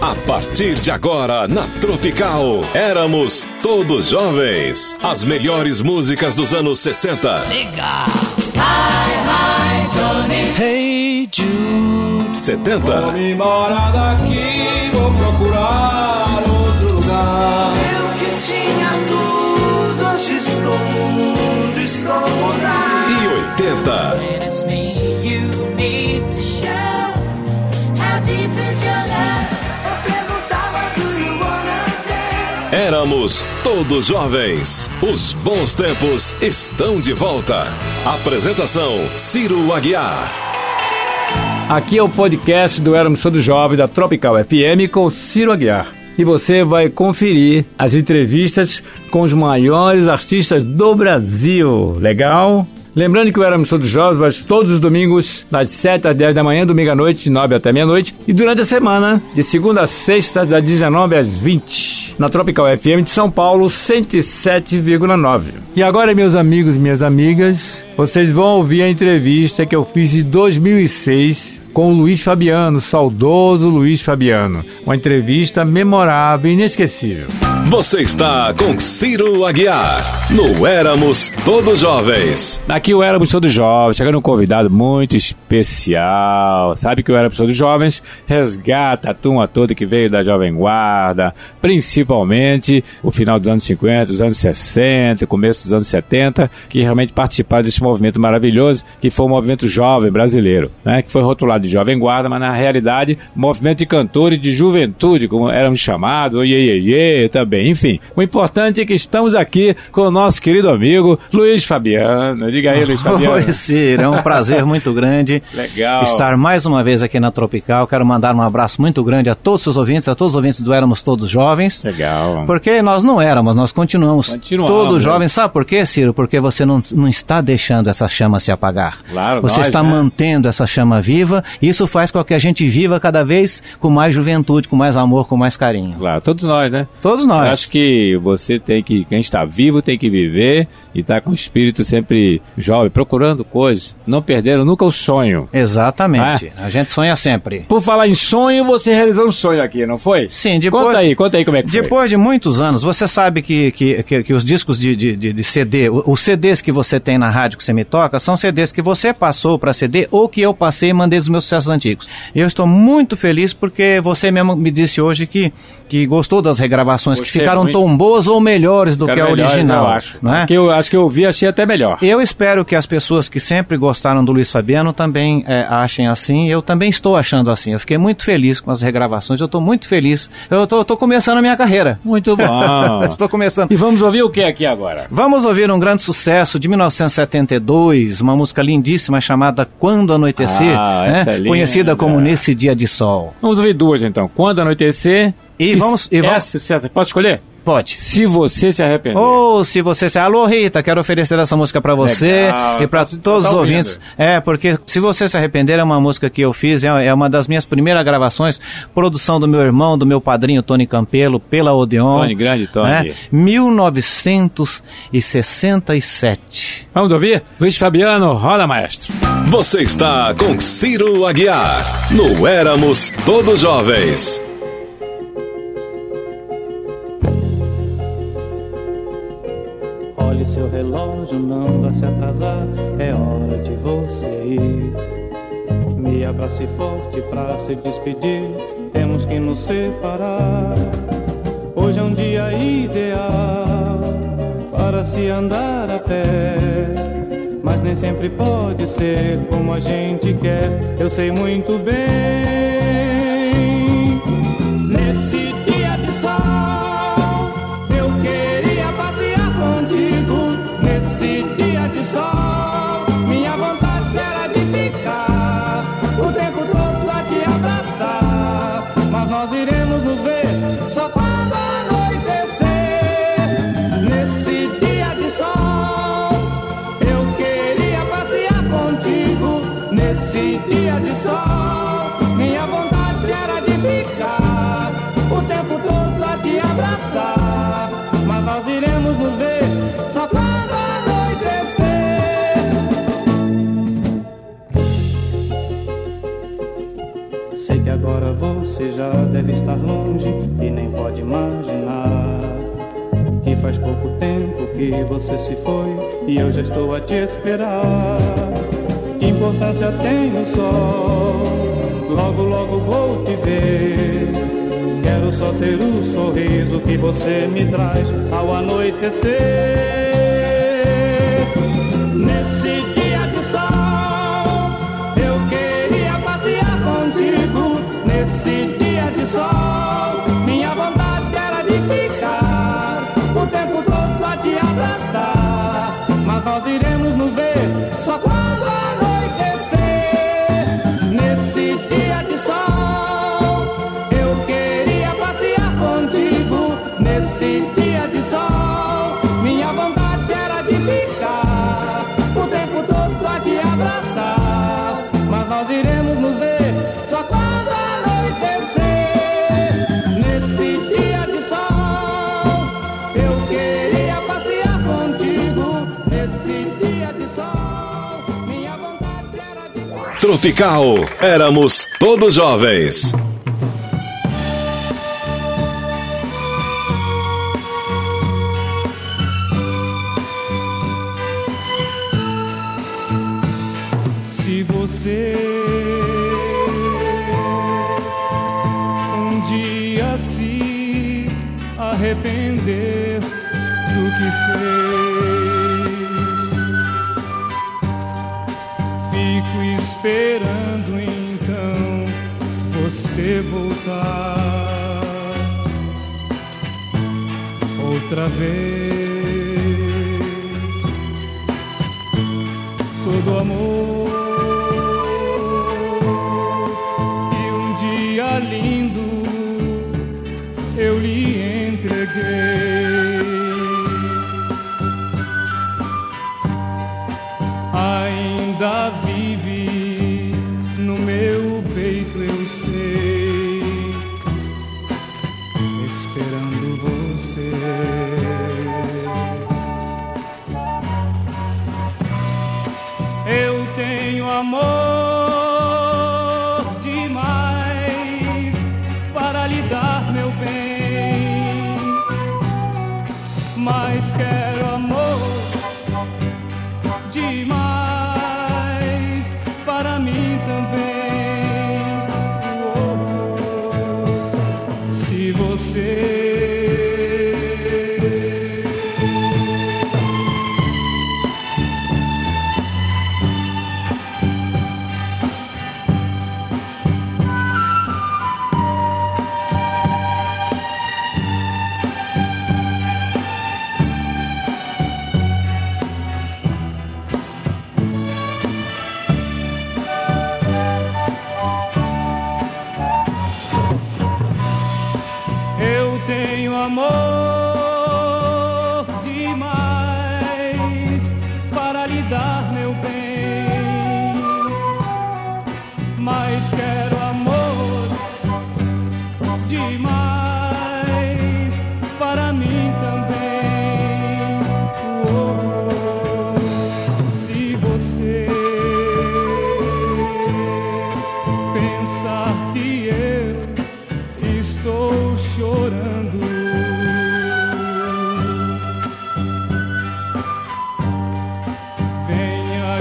A partir de agora, na Tropical, éramos todos jovens. As melhores músicas dos anos 60. Legal. Hi, hi, Johnny. Hey Jude. 70. Vou me embora daqui, vou procurar outro lugar. Eu que tinha tudo, hoje estou mudo, estou mudado. E 80. Éramos todos jovens. Os bons tempos estão de volta. Apresentação: Ciro Aguiar. Aqui é o podcast do Éramos Todos Jovens da Tropical FM com Ciro Aguiar. E você vai conferir as entrevistas com os maiores artistas do Brasil. Legal? Lembrando que o Éramos Todos Jovens todos os domingos, das 7 às 10 da manhã, domingo à noite, de 9 até meia-noite. E durante a semana, de segunda a sexta, das 19 às 20. Na Tropical FM de São Paulo, 107,9. E agora, meus amigos e minhas amigas, vocês vão ouvir a entrevista que eu fiz em 2006 com o Luiz Fabiano, saudoso Luiz Fabiano. Uma entrevista memorável e inesquecível. Você está com Ciro Aguiar. No Éramos Todos Jovens. Aqui o Éramos Todos Jovens, chegando um convidado muito especial. Sabe que o Éramos Todos Jovens resgata a turma toda que veio da Jovem Guarda, principalmente o final dos anos 50, os anos 60, começo dos anos 70, que realmente participaram desse movimento maravilhoso, que foi o movimento jovem brasileiro, né? que foi rotulado de Jovem Guarda, mas na realidade, movimento de cantores de juventude, como éramos chamados, iê, iê, iê, também. Enfim, o importante é que estamos aqui com o nosso querido amigo Luiz Fabiano. Diga aí, Luiz Fabiano. Oi, Ciro, é um prazer muito grande Legal. estar mais uma vez aqui na Tropical. Quero mandar um abraço muito grande a todos os ouvintes, a todos os ouvintes do Éramos Todos Jovens. Legal. Porque nós não éramos, nós continuamos, Continuamos, todos né? jovens. Sabe por quê, Ciro? Porque você não, não está deixando essa chama se apagar. Claro, Você nós, está né? mantendo essa chama viva. Isso faz com que a gente viva cada vez com mais juventude, com mais amor, com mais carinho. Claro, todos nós, né? Todos nós. Eu acho que você tem que, quem está vivo tem que viver e tá com o espírito sempre jovem, procurando coisas, não perderam nunca o sonho. Exatamente. Ah. A gente sonha sempre. Por falar em sonho, você realizou um sonho aqui, não foi? Sim, depois- Conta aí, conta aí como é que foi. Depois de muitos anos, você sabe que, que, que, que os discos de, de, de, de CD, os CDs que você tem na rádio que você me toca, são CDs que você passou para CD ou que eu passei e mandei dos meus sucessos antigos. Eu estou muito feliz porque você mesmo me disse hoje que, que gostou das regravações, que Ficaram muito. tão boas ou melhores do Ficaram que a melhores, original. Eu acho. Não é? Que eu acho que eu vi, achei até melhor. Eu espero que as pessoas que sempre gostaram do Luiz Fabiano também é, achem assim. Eu também estou achando assim. Eu fiquei muito feliz com as regravações. Eu estou muito feliz. Eu estou começando a minha carreira. Muito bom. Estou começando. e vamos ouvir o que aqui agora? Vamos ouvir um grande sucesso de 1972, uma música lindíssima chamada Quando Anoitecer, Ah, né? é conhecida como Nesse Dia de Sol. Vamos ouvir duas então. Quando anoitecer. E vamos- e vamos- Essa, César, pode escolher? Pode. Se você se arrepender. Ou se você... se- Alô, Rita, quero oferecer essa música para você Legal, e para tá- todos tá os ouvintes. É, porque se você se arrepender é uma música que eu fiz, é, é uma das minhas primeiras gravações, produção do meu irmão, do meu padrinho Tony Campelo, pela Odeon. Tony, grande Tony. Né? 1967. Vamos ouvir? Luiz Fabiano, roda maestro. Você está com Ciro Aguiar. No Éramos Todos Jovens. Seu relógio, não vá se atrasar, é hora de você ir. Me abrace forte pra se despedir, temos que nos separar. Hoje é um dia ideal para se andar a pé, mas nem sempre pode ser como a gente quer. Eu sei muito bem. de sol. Minha vontade era de ficar o tempo todo a te abraçar. Mas nós iremos nos ver só quando anoitecer. Sei que agora você já deve estar longe e nem pode imaginar. Que faz pouco tempo que você se foi e eu já estou a te esperar. Importância tem o sol? Logo, logo vou te ver. Quero só ter o sorriso que você me traz ao anoitecer. Nesse Tropical, éramos todos jovens. Outra vez. todo amor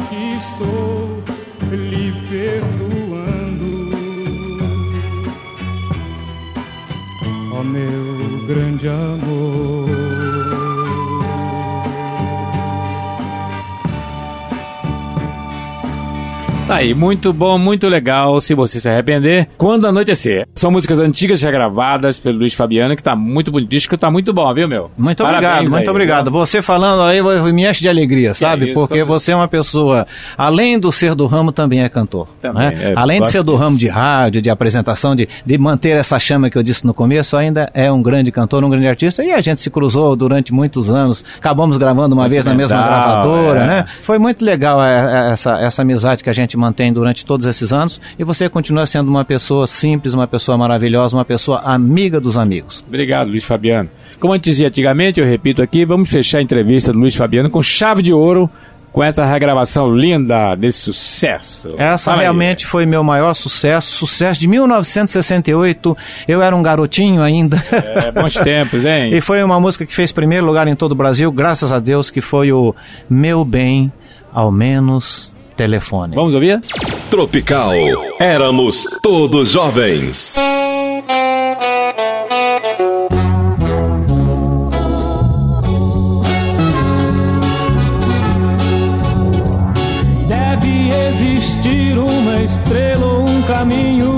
Que estou lhe perdoando. Ó meu grande amor. Tá aí, muito bom, muito legal. Se você se arrepender, quando anoitecer. São músicas antigas regravadas pelo Luiz Fabiano, que tá muito bonito. Disco tá muito bom, viu, meu? Muito Parabéns obrigado, muito aí, obrigado. viu? Você falando aí me enche de alegria, sabe? isso, Porque você é uma pessoa, além do ser do ramo, também é cantor. Também, né? é, além de ser do ramo de rádio, de apresentação, de, de manter essa chama que eu disse no começo, ainda é um grande cantor, um grande artista. E a gente se cruzou durante muitos anos. Acabamos gravando uma vez na mesma gravadora, é. né? Foi muito legal é, é, essa, essa amizade que a gente mantém durante todos esses anos. E você continua sendo uma pessoa simples, uma pessoa maravilhosa, uma pessoa amiga dos amigos. Obrigado, Luiz Fabiano. Como gente dizia antigamente, eu repito aqui, vamos fechar a entrevista do Luiz Fabiano com chave de ouro com essa regravação linda desse sucesso. Essa Fala aí. realmente foi meu maior sucesso, sucesso de 1968. Eu era um garotinho ainda. É, bons tempos, hein? E foi uma música que fez primeiro lugar em todo o Brasil, graças a Deus, que foi o Meu Bem, ao menos telefone. Vamos ouvir? Tropical. Éramos todos jovens. Deve existir uma estrela ou um caminho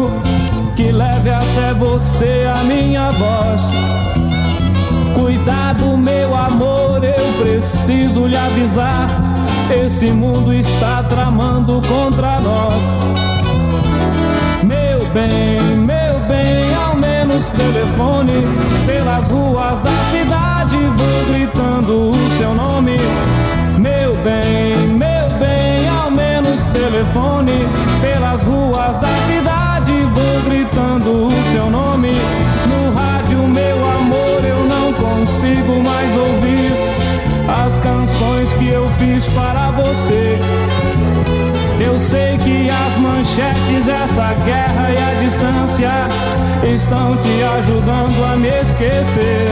que leve até você a minha voz. Cuidado, meu amor, eu preciso lhe avisar. Esse mundo está tramando contra nós. Meu bem, meu bem, ao menos telefone pelas ruas da cidade. Vou gritando o seu nome. Meu bem, meu bem, ao menos telefone pelas ruas da cidade. Vou gritando o seu nome. Para você. Eu sei que as manchetes, essa guerra e a distância estão te ajudando a me esquecer.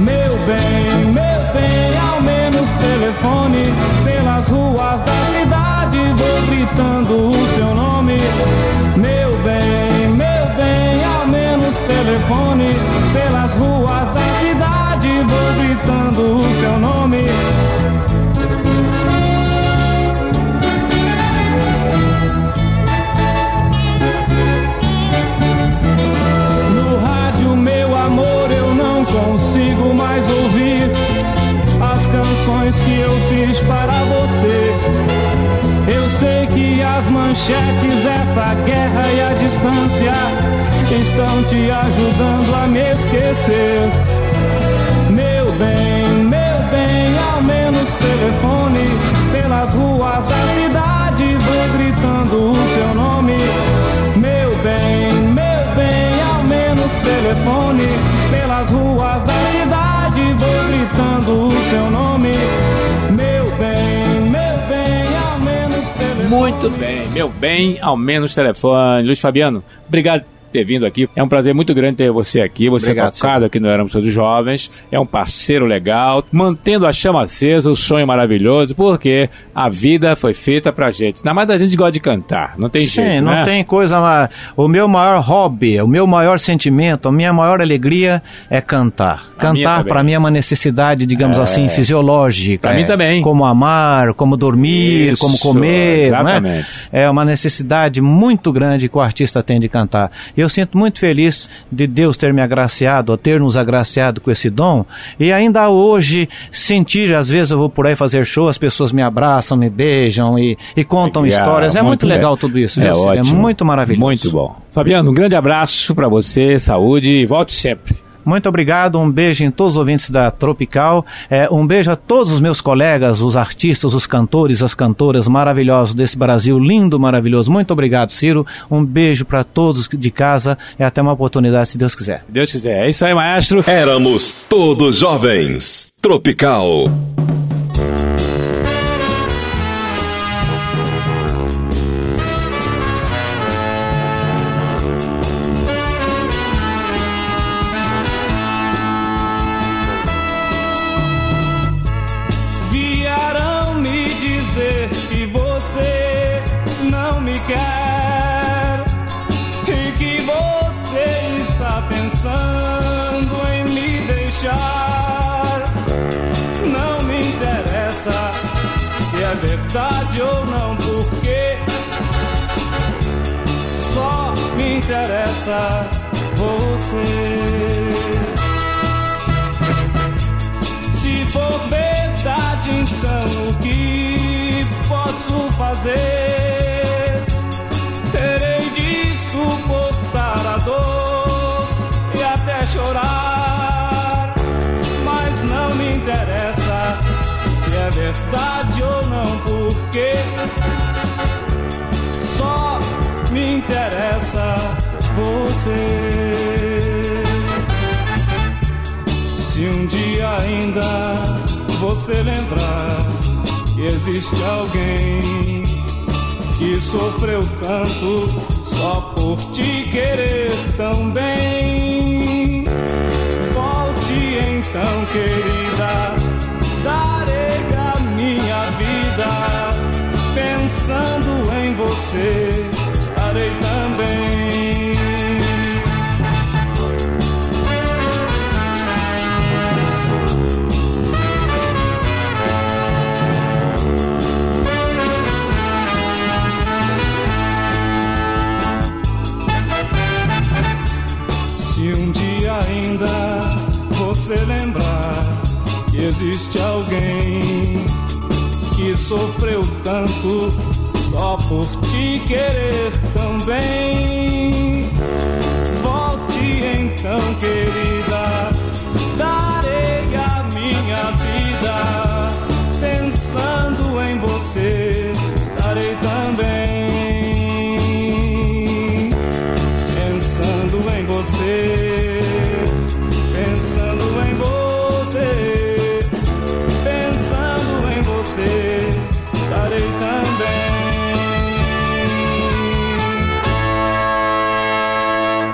Meu bem, meu bem, ao menos telefone pelas ruas da cidade, vou gritando o seu nome. Meu bem, meu bem, ao menos telefone pelas ruas da cidade, vou gritando o seu nome. Canções que eu fiz para você. Eu sei que as manchetes, essa guerra e a distância estão te ajudando a me esquecer. Meu bem, meu bem, ao menos telefone pelas ruas da cidade, vou gritando o seu nome. Meu bem, meu bem, ao menos telefone pelas ruas da cidade, vou gritando o seu nome. Muito bem, meu bem, ao menos telefone. Luiz Fabiano, obrigado ter vindo aqui. É um prazer muito grande ter você aqui. Você é Obrigado, tocado aqui no Éramos Todos Jovens. É um parceiro legal, mantendo a chama acesa, o sonho maravilhoso, porque a vida foi feita pra gente. Ainda mais a gente gosta de cantar, não tem Sim, jeito, não né? tem coisa mais. O meu maior hobby, o meu maior sentimento, a minha maior alegria é cantar. A cantar para mim é uma necessidade, digamos assim, fisiológica. Pra mim É também. Como amar, como dormir, Isso, como comer, é? exatamente. É uma necessidade muito grande que o artista tem de cantar. Eu sinto muito feliz de Deus ter me agraciado, a ter nos agraciado com esse dom, e ainda hoje sentir, às vezes eu vou por aí fazer show, as pessoas me abraçam, me beijam e, e contam Legal, histórias. É muito, le- legal tudo isso, É viu, Ciro? ótimo. É muito maravilhoso. Muito bom. Fabiano, um grande abraço pra você, saúde e volte sempre. Muito obrigado, um beijo em todos os ouvintes da Tropical, é, um beijo a todos os meus colegas, os artistas, os cantores, as cantoras maravilhosos desse Brasil lindo, maravilhoso. Muito obrigado, Ciro. Um beijo para todos de casa e até uma oportunidade, se Deus quiser. Se Deus quiser. É isso aí, maestro. Éramos todos jovens. Tropical. É verdade ou não, porque só me interessa você. Se for verdade, então o que posso fazer? Verdade ou não, porque só me interessa você. Se um dia ainda você lembrar que existe alguém que sofreu tanto só por te querer tão bem. Volte então, querida,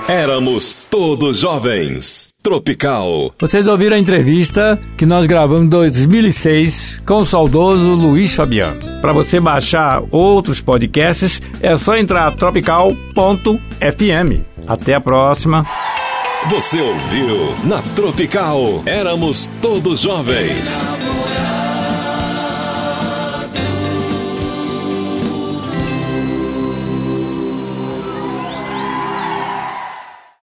Éramos todos jovens. Tropical. Vocês ouviram a entrevista que nós gravamos em 2006 com o saudoso Luiz Fabiano. Para você baixar outros podcasts, é só entrar tropical.fm. Até a próxima. Você ouviu na Tropical. Éramos todos jovens.